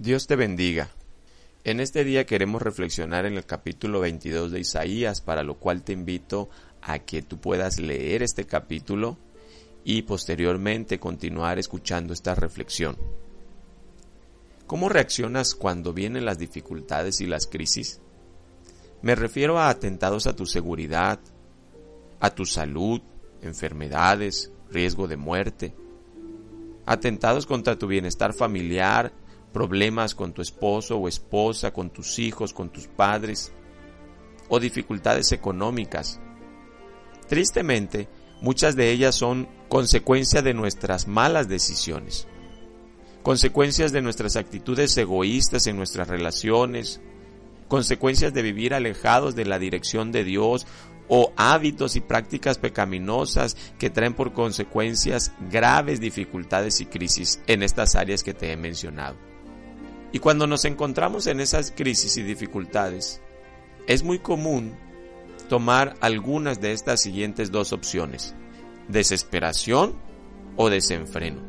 Dios te bendiga. En este día queremos reflexionar en el capítulo 22 de Isaías, para lo cual te invito a que tú puedas leer este capítulo y posteriormente continuar escuchando esta reflexión. ¿Cómo reaccionas cuando vienen las dificultades y las crisis? Me refiero a atentados a tu seguridad, a tu salud, enfermedades, riesgo de muerte, atentados contra tu bienestar familiar, problemas con tu esposo o esposa, con tus hijos, con tus padres, o dificultades económicas. Tristemente, muchas de ellas son consecuencia de nuestras malas decisiones, consecuencias de nuestras actitudes egoístas en nuestras relaciones, consecuencias de vivir alejados de la dirección de Dios o hábitos y prácticas pecaminosas que traen por consecuencias graves dificultades y crisis en estas áreas que te he mencionado. Y cuando nos encontramos en esas crisis y dificultades, es muy común tomar algunas de estas siguientes dos opciones, desesperación o desenfreno.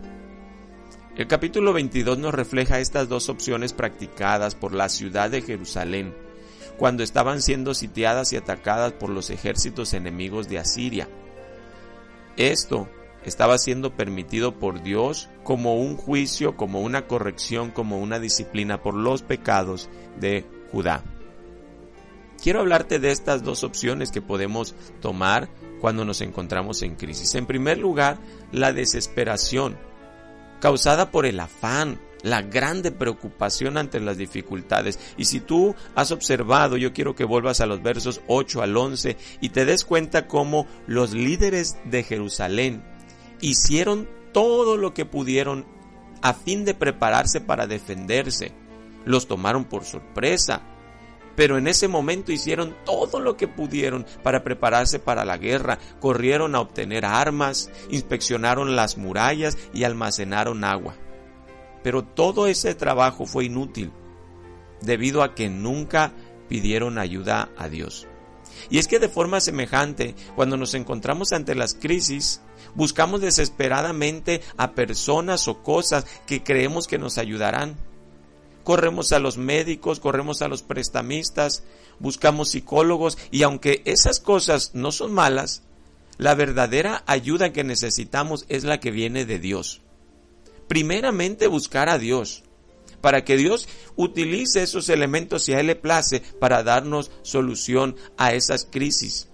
El capítulo 22 nos refleja estas dos opciones practicadas por la ciudad de Jerusalén cuando estaban siendo sitiadas y atacadas por los ejércitos enemigos de Asiria. Esto estaba siendo permitido por Dios como un juicio, como una corrección, como una disciplina por los pecados de Judá. Quiero hablarte de estas dos opciones que podemos tomar cuando nos encontramos en crisis. En primer lugar, la desesperación, causada por el afán, la grande preocupación ante las dificultades. Y si tú has observado, yo quiero que vuelvas a los versos 8 al 11 y te des cuenta cómo los líderes de Jerusalén hicieron todo lo que pudieron a fin de prepararse para defenderse. Los tomaron por sorpresa, pero en ese momento hicieron todo lo que pudieron para prepararse para la guerra, corrieron a obtener armas, inspeccionaron las murallas y almacenaron agua. Pero todo ese trabajo fue inútil debido a que nunca pidieron ayuda a Dios. Y es que de forma semejante, cuando nos encontramos ante las crisis, buscamos desesperadamente a personas o cosas que creemos que nos ayudarán. Corremos a los médicos, corremos a los prestamistas, buscamos psicólogos y aunque esas cosas no son malas, la verdadera ayuda que necesitamos es la que viene de Dios primeramente buscar a Dios, para que Dios utilice esos elementos si a Él le place para darnos solución a esas crisis.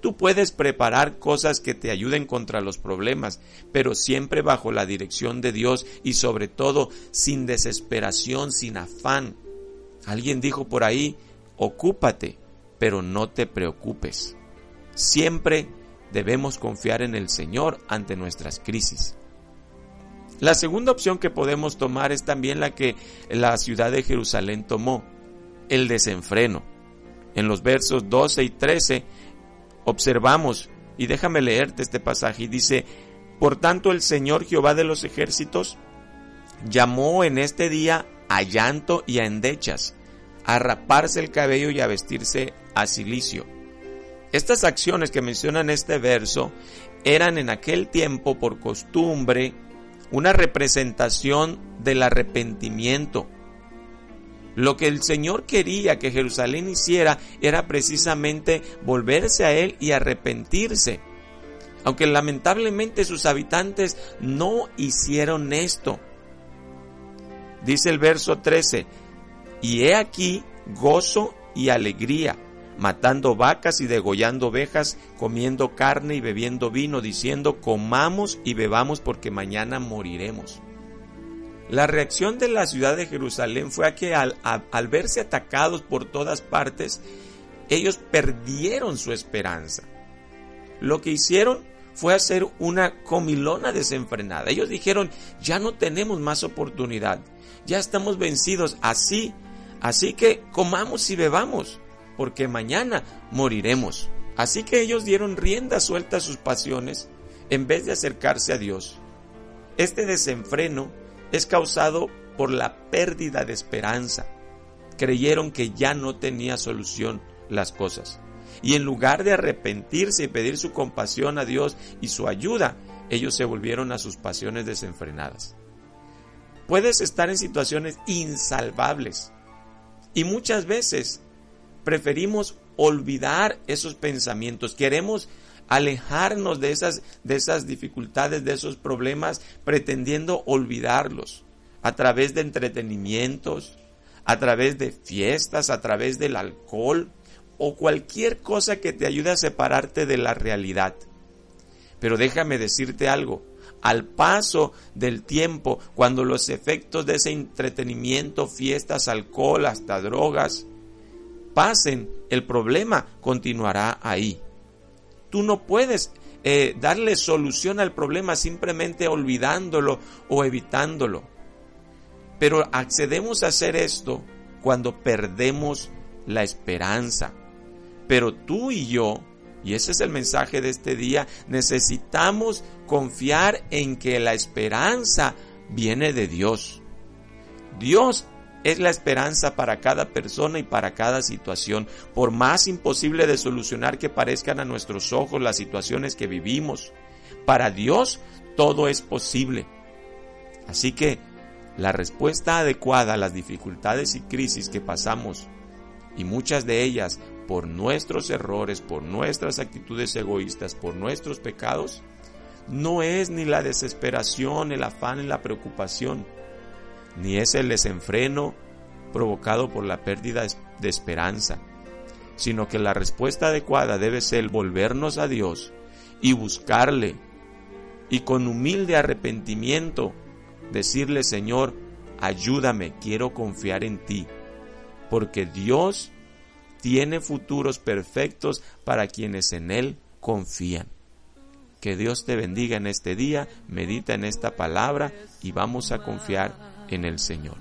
Tú puedes preparar cosas que te ayuden contra los problemas, pero siempre bajo la dirección de Dios y sobre todo sin desesperación, sin afán. Alguien dijo por ahí, ocúpate, pero no te preocupes. Siempre debemos confiar en el Señor ante nuestras crisis. La segunda opción que podemos tomar es también la que la ciudad de Jerusalén tomó, el desenfreno. En los versos 12 y 13 observamos, y déjame leerte este pasaje, y dice, Por tanto el Señor Jehová de los ejércitos llamó en este día a llanto y a endechas, a raparse el cabello y a vestirse a silicio. Estas acciones que mencionan este verso eran en aquel tiempo por costumbre una representación del arrepentimiento. Lo que el Señor quería que Jerusalén hiciera era precisamente volverse a Él y arrepentirse. Aunque lamentablemente sus habitantes no hicieron esto. Dice el verso 13, y he aquí gozo y alegría matando vacas y degollando ovejas, comiendo carne y bebiendo vino, diciendo, comamos y bebamos porque mañana moriremos. La reacción de la ciudad de Jerusalén fue a que al, al verse atacados por todas partes, ellos perdieron su esperanza. Lo que hicieron fue hacer una comilona desenfrenada. Ellos dijeron, ya no tenemos más oportunidad, ya estamos vencidos, así, así que comamos y bebamos porque mañana moriremos. Así que ellos dieron rienda suelta a sus pasiones en vez de acercarse a Dios. Este desenfreno es causado por la pérdida de esperanza. Creyeron que ya no tenía solución las cosas. Y en lugar de arrepentirse y pedir su compasión a Dios y su ayuda, ellos se volvieron a sus pasiones desenfrenadas. Puedes estar en situaciones insalvables. Y muchas veces preferimos olvidar esos pensamientos. Queremos alejarnos de esas, de esas dificultades, de esos problemas, pretendiendo olvidarlos a través de entretenimientos, a través de fiestas, a través del alcohol o cualquier cosa que te ayude a separarte de la realidad. Pero déjame decirte algo, al paso del tiempo, cuando los efectos de ese entretenimiento, fiestas, alcohol, hasta drogas, pasen, el problema continuará ahí. Tú no puedes eh, darle solución al problema simplemente olvidándolo o evitándolo. Pero accedemos a hacer esto cuando perdemos la esperanza. Pero tú y yo, y ese es el mensaje de este día, necesitamos confiar en que la esperanza viene de Dios. Dios es la esperanza para cada persona y para cada situación, por más imposible de solucionar que parezcan a nuestros ojos las situaciones que vivimos. Para Dios todo es posible. Así que la respuesta adecuada a las dificultades y crisis que pasamos, y muchas de ellas por nuestros errores, por nuestras actitudes egoístas, por nuestros pecados, no es ni la desesperación, el afán, ni la preocupación, ni es el desenfreno provocado por la pérdida de esperanza, sino que la respuesta adecuada debe ser volvernos a Dios y buscarle y con humilde arrepentimiento decirle, Señor, ayúdame, quiero confiar en ti, porque Dios tiene futuros perfectos para quienes en Él confían. Que Dios te bendiga en este día, medita en esta palabra y vamos a confiar en el Señor.